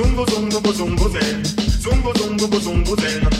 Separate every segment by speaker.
Speaker 1: Zungo, zungo, bo, zungo, zen. Zungo, zungo, zungo, zen.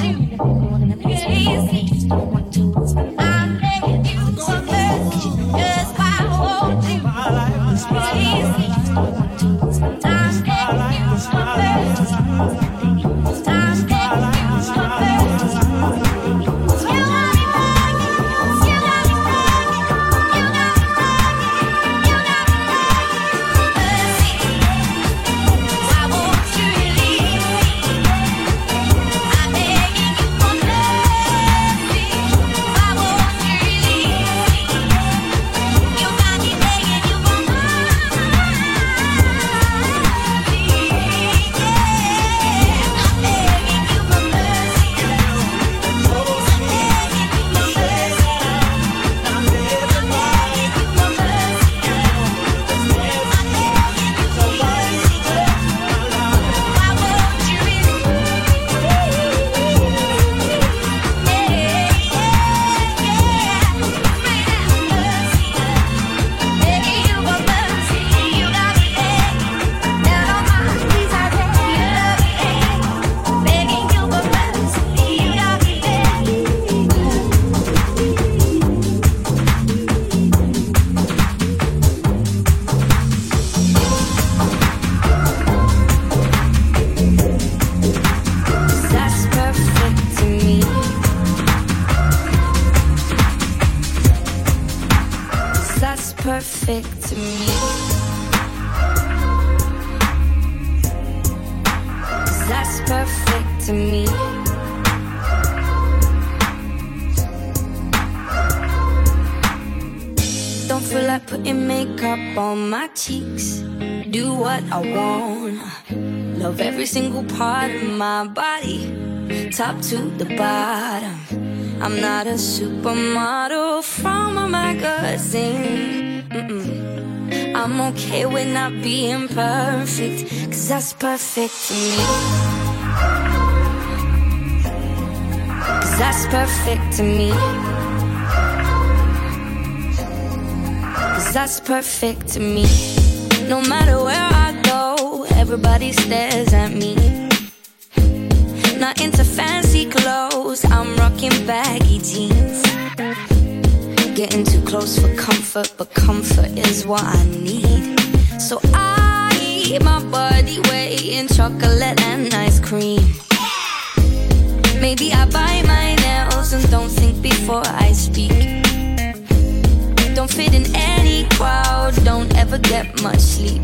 Speaker 2: Julia. My
Speaker 3: cheeks. Do what I want. Love every single part of my body, top to the bottom. I'm not a supermodel from a magazine. Mm-mm. I'm okay with not being perfect, cause that's perfect to me. Cause that's perfect to me. Cause that's perfect to me. No matter where I go, everybody stares at me. Not into fancy clothes, I'm rocking baggy jeans. Getting too close for comfort, but comfort is what I need. So I eat my body weight in chocolate and ice cream. Maybe I bite my nails and don't think before I speak. Don't fit in any crowd, don't ever get much sleep.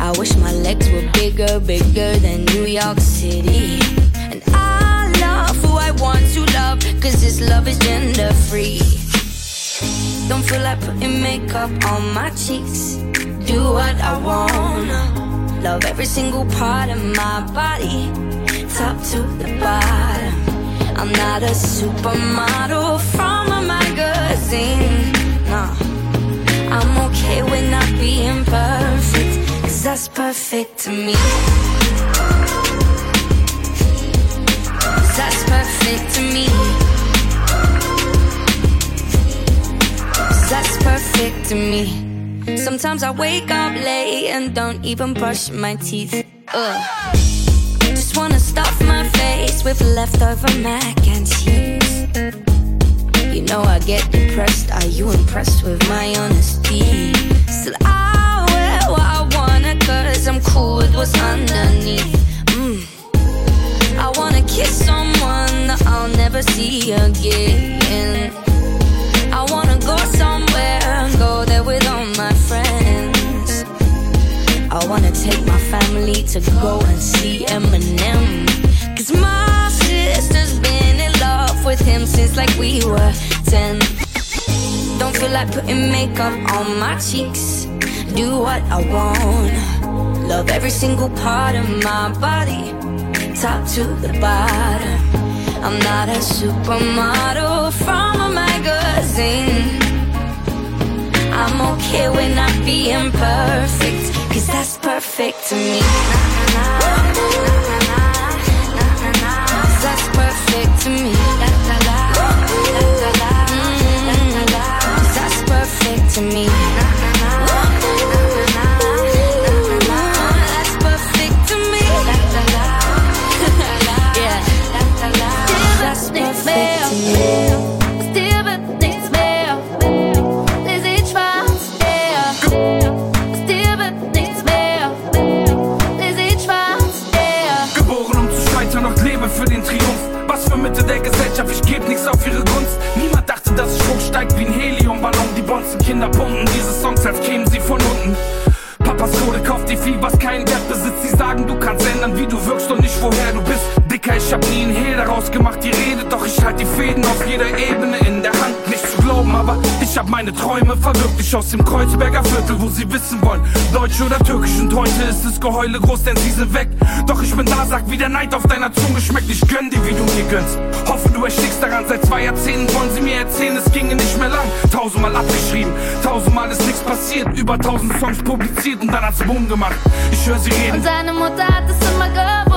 Speaker 3: I wish my legs were bigger, bigger than New York City. And I love who I want to love, cause this love is gender free. Don't feel like putting makeup on my cheeks. Do what I wanna. Love every single part of my body, top to the bottom. I'm not a supermodel from magazine. No, I'm okay with not being perfect, cause that's perfect to me. That's perfect to me. That's perfect to me. Sometimes I wake up late and don't even brush my teeth. Ugh. Just wanna stuff my face with leftover mac and cheese. Get depressed. Are you impressed with my honesty? Still, I wear what I wanna, cause I'm cool with what's underneath. Mm. I wanna kiss someone that I'll never see again. I wanna go somewhere and go there with all my friends. I wanna take my family to go and see Eminem. Cause my sister's been in love with him since like we were 10. Don't feel like putting makeup on my cheeks. Do what I want. Love every single part of my body, top to the bottom. I'm not a supermodel from a magazine. I'm okay with not being perfect, cause that's perfect to me. That's perfect to me. To me.
Speaker 4: Pumpen diese Songs, als kämen sie von unten. Papas Kohle kauft dir viel, was keinen Wert besitzt. Sie sagen, du kannst ändern, wie du wirkst und nicht woher du bist. Dicker, ich hab nie einen Hehl daraus gemacht, die redet, doch ich halt die Fäden auf jeder Ebene ich hab meine Träume verwirklicht aus dem Kreuzberger Viertel, wo sie wissen wollen, Deutsch oder Türkisch. Und heute ist das Geheule groß, denn sie sind weg. Doch ich bin da, sag, wie der Neid auf deiner Zunge schmeckt. Ich gönn dir, wie du mir gönnst. Hoffe, du erstickst daran. Seit zwei Jahrzehnten wollen sie mir erzählen, es ginge nicht mehr lang. Tausendmal abgeschrieben, tausendmal ist nichts passiert. Über tausend Songs publiziert und dann hat's Boom gemacht. Ich höre sie reden.
Speaker 5: Und seine Mutter hat es immer gewusst.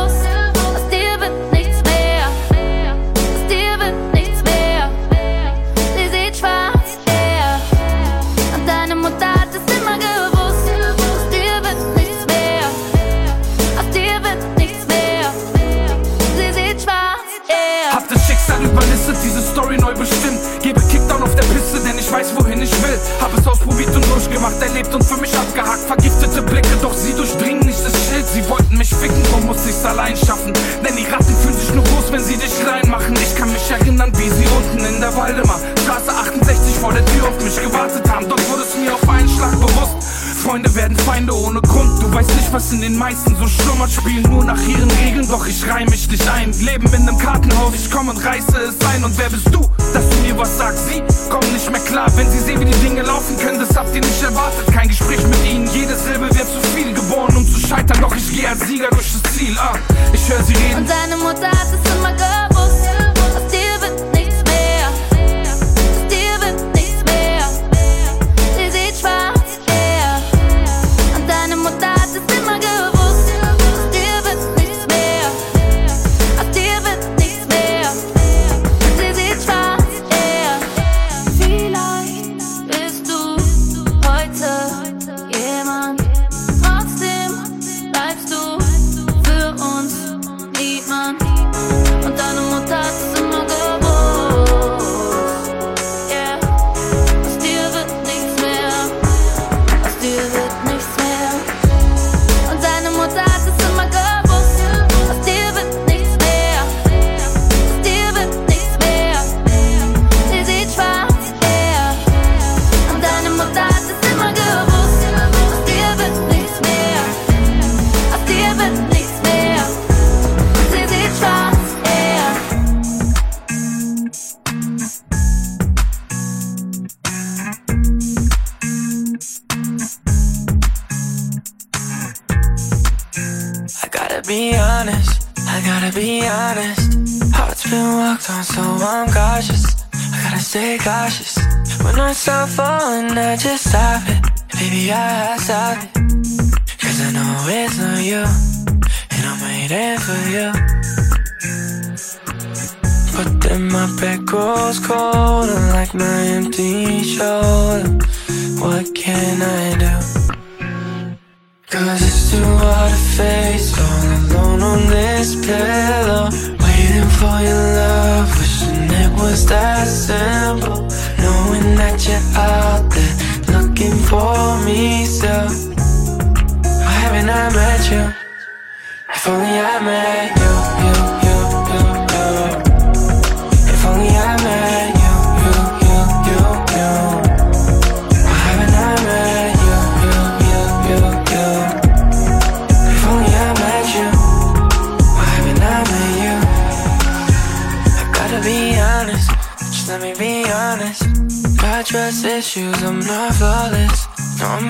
Speaker 4: weiß, wohin ich will. Hab es ausprobiert und durchgemacht, erlebt und für mich abgehakt. Vergiftete Blicke, doch sie durchdringen nicht das Schild. Sie wollten mich ficken, drum muss ich's allein schaffen. Denn die Ratten fühlen sich nur groß, wenn sie dich klein machen. Ich kann mich erinnern, wie sie unten in der Waldemar, Straße 68 vor der Tür auf mich gewartet haben. Dort wurde es mir auf einen Schlag bewusst. Freunde werden Feinde ohne Grund. Du weißt nicht, was in den meisten so schlummert. Spielen nur nach ihren Regeln, doch ich reim mich nicht ein. Leben in einem Kartenhaus, ich komm und reiße es ein. Und wer bist du, dass du mir was sagst? Sie kommen nicht mehr klar, wenn sie sehen, wie die Dinge laufen können. Das habt ihr nicht erwartet. Kein Gespräch mit ihnen, jede Silbe wird zu viel geboren, um zu scheitern. Doch ich gehe als Sieger durch das Ziel. Ah, ich höre sie reden.
Speaker 5: Und deine Mutter hat es immer
Speaker 6: gehört.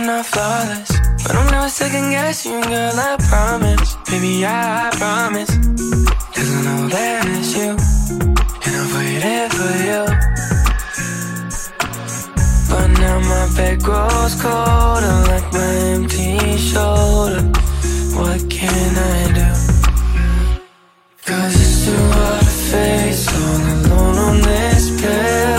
Speaker 6: I'm not flawless, but I'm never second guessing, girl. I promise, baby, I, I promise. Cause I know that it's you, and I'm waiting for you. But now my bed grows colder, like my empty shoulder. What can I do? Cause it's too hard to face all alone on this
Speaker 7: bed.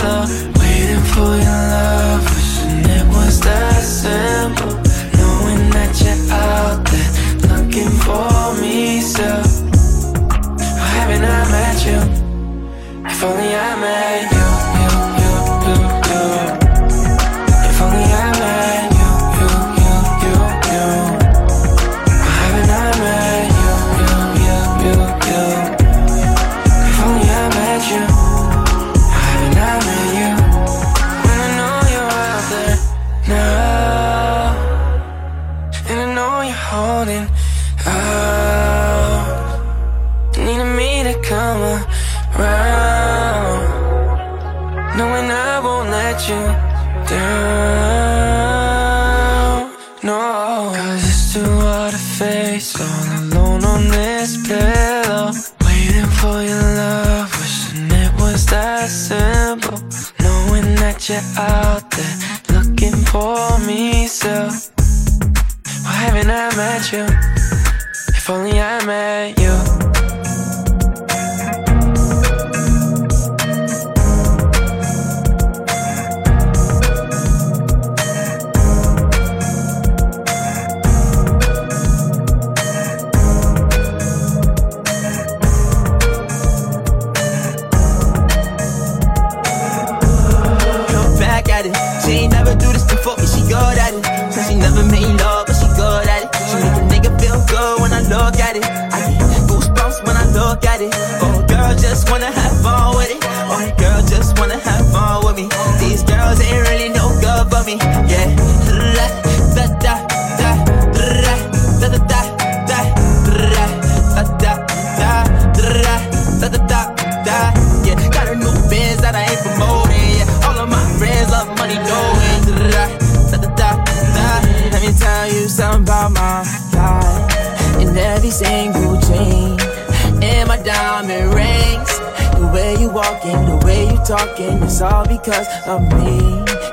Speaker 7: The way you talking, it's all because of me.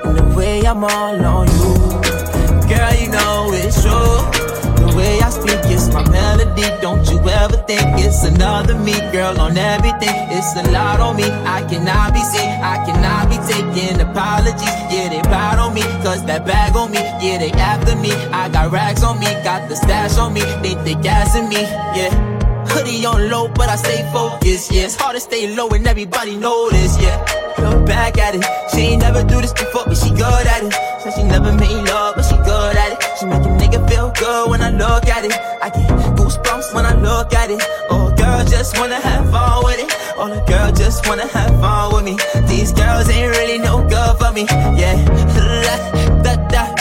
Speaker 7: And the way I'm all on you. Girl, you know it's true. The way I speak is my melody. Don't you ever think it's another me, girl, on everything. It's a lot on me. I cannot be seen. I cannot be taking apologies. Yeah, they proud on me. Cause that bag on me. Yeah, they after me. I got racks on me. Got the stash on me. They think gassing me. Yeah. Hoodie on low, but I stay focused. Yeah, it's hard to stay low and everybody this. Yeah, look back at it. She ain't never do this before, but she good at it. Said she never made love, but she good at it. She make a nigga feel good when I look at it. I get goosebumps when I look at it. Oh, girl, just wanna have fun with it. Oh, the girl just wanna have fun with me. These girls ain't really no good for me. Yeah, da da da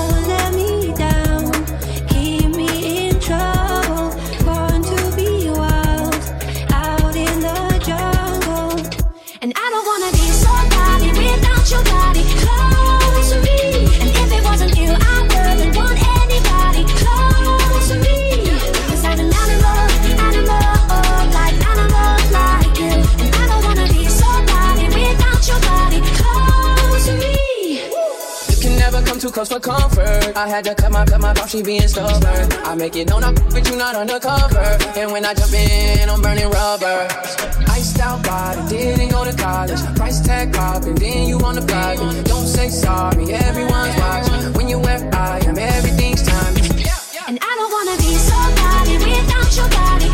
Speaker 8: too close for comfort. I had to cut my cut my off, she being stubborn. I make it known I'm with you not undercover. And when I jump in, I'm burning rubber. Iced out body, didn't go to college. Price tag popping, then you on the block. Don't say sorry, everyone's watching. When you wear I am, everything's time.
Speaker 9: And I don't wanna be somebody without your body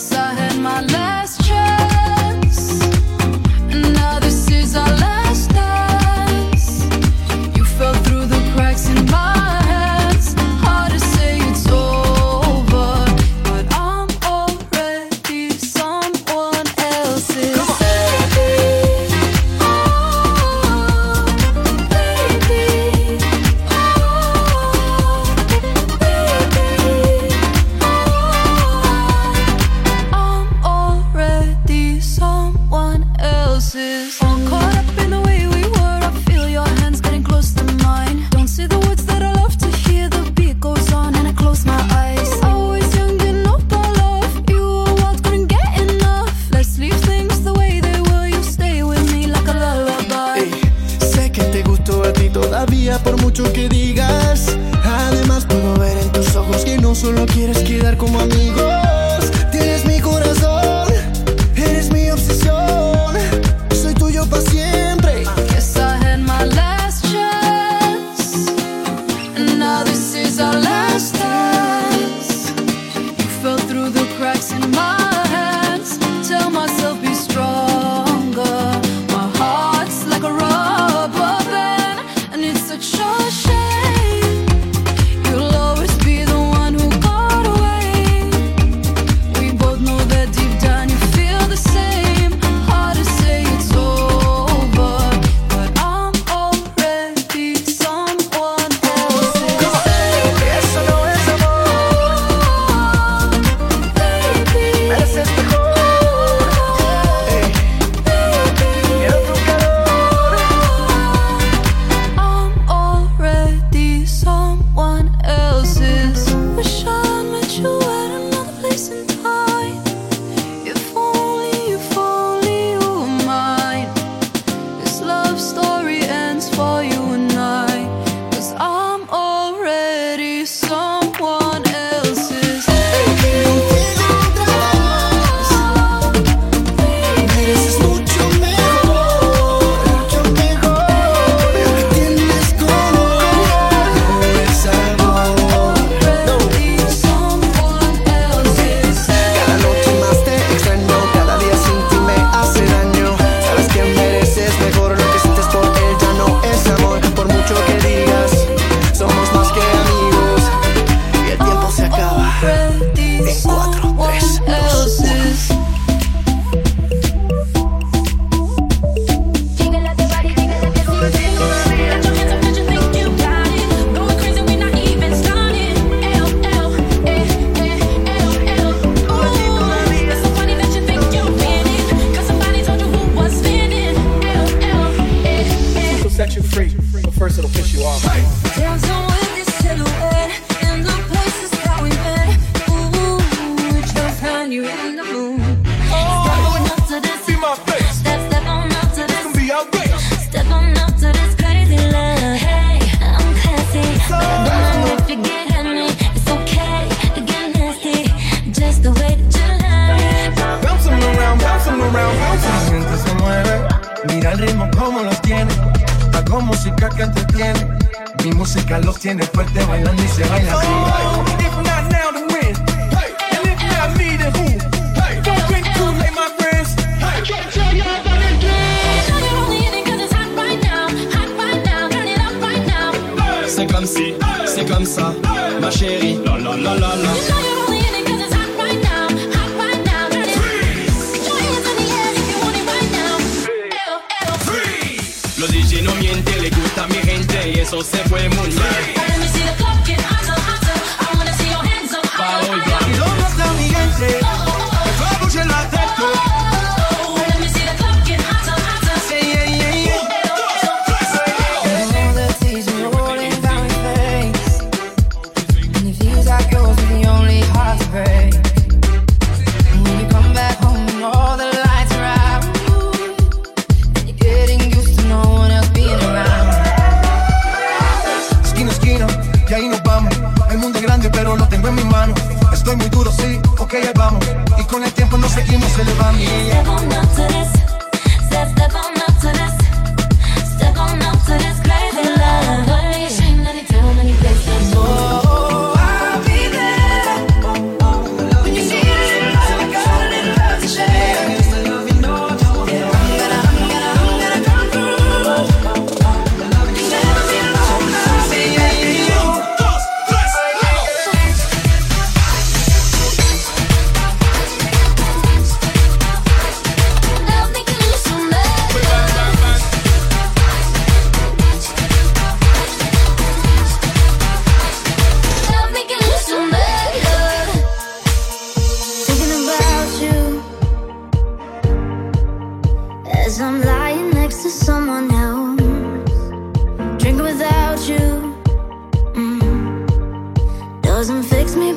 Speaker 9: guess I
Speaker 10: had my last. Doesn't fix me,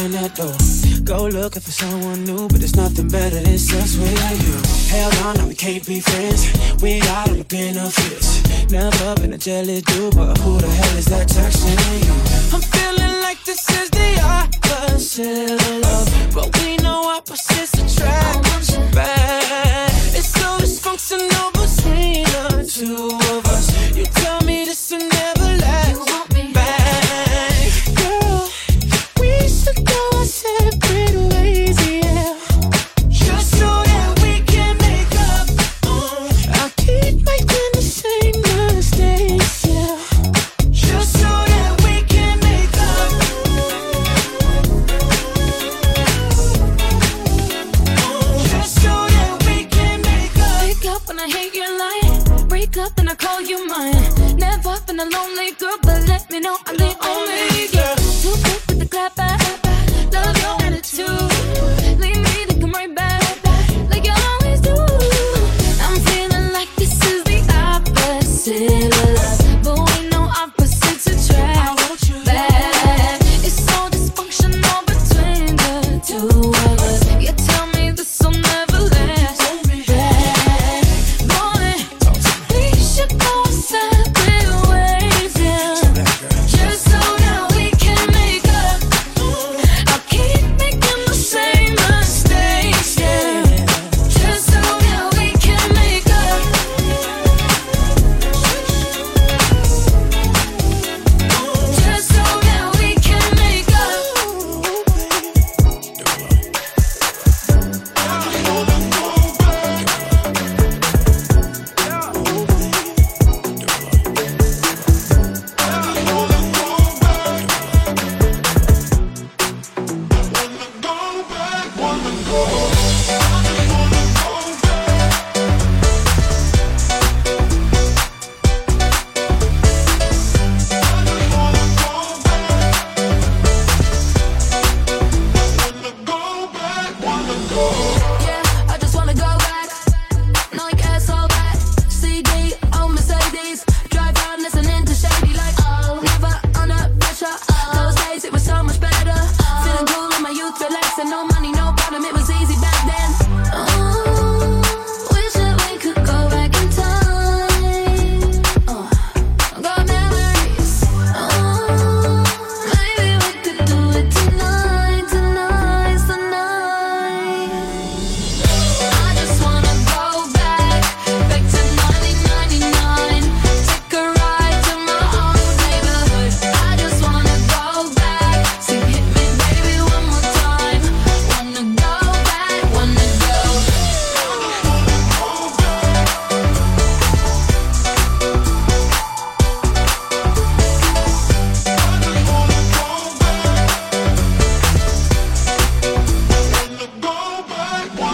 Speaker 10: find that door. Go looking for someone new, but there's nothing better than sex with you. Hell on, no, we can't be friends. We got out on the benefits. Never been a jelly dude, but who the hell is that texting you? I'm feeling like this is the opposite of love, but we know opposites attract. Back. It's so dysfunctional between the two.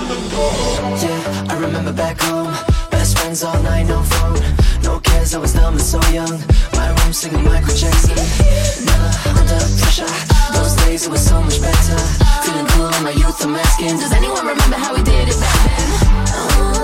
Speaker 10: Yeah, I remember back home. Best friends all night, no
Speaker 11: phone. No cares, I was dumb and so
Speaker 10: young. My room singing Michael Jackson. Never under pressure. Those days it was so much better. Feeling cool in my youth, I'm asking. Does anyone remember how we did it back then?
Speaker 9: Oh.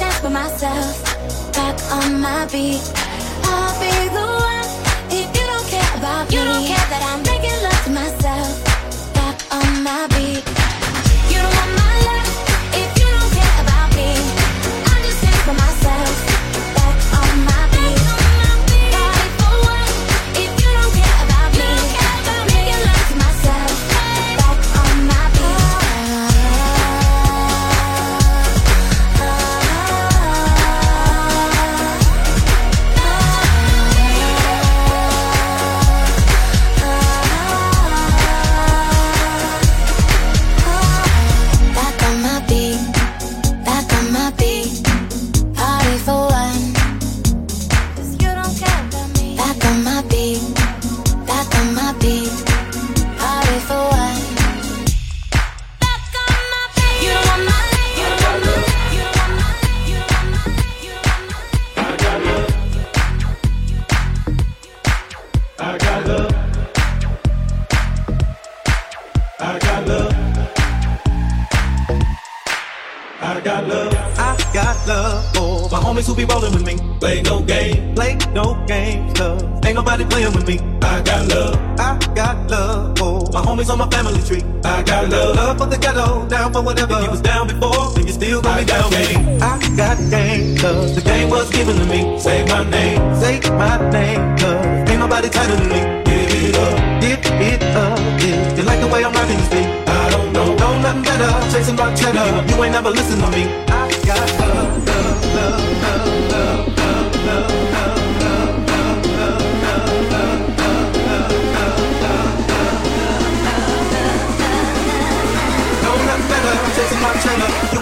Speaker 9: stand by myself, back on my beat. I'll be the one if you don't care about you me. You don't care
Speaker 7: that I'm.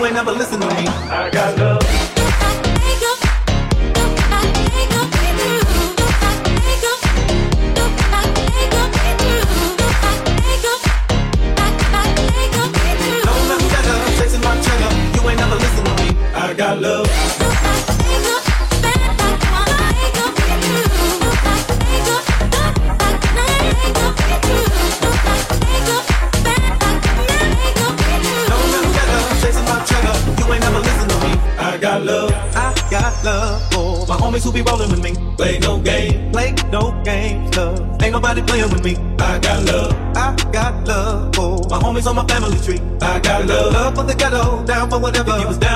Speaker 7: ain't never listen to me. I got love. whatever. If you was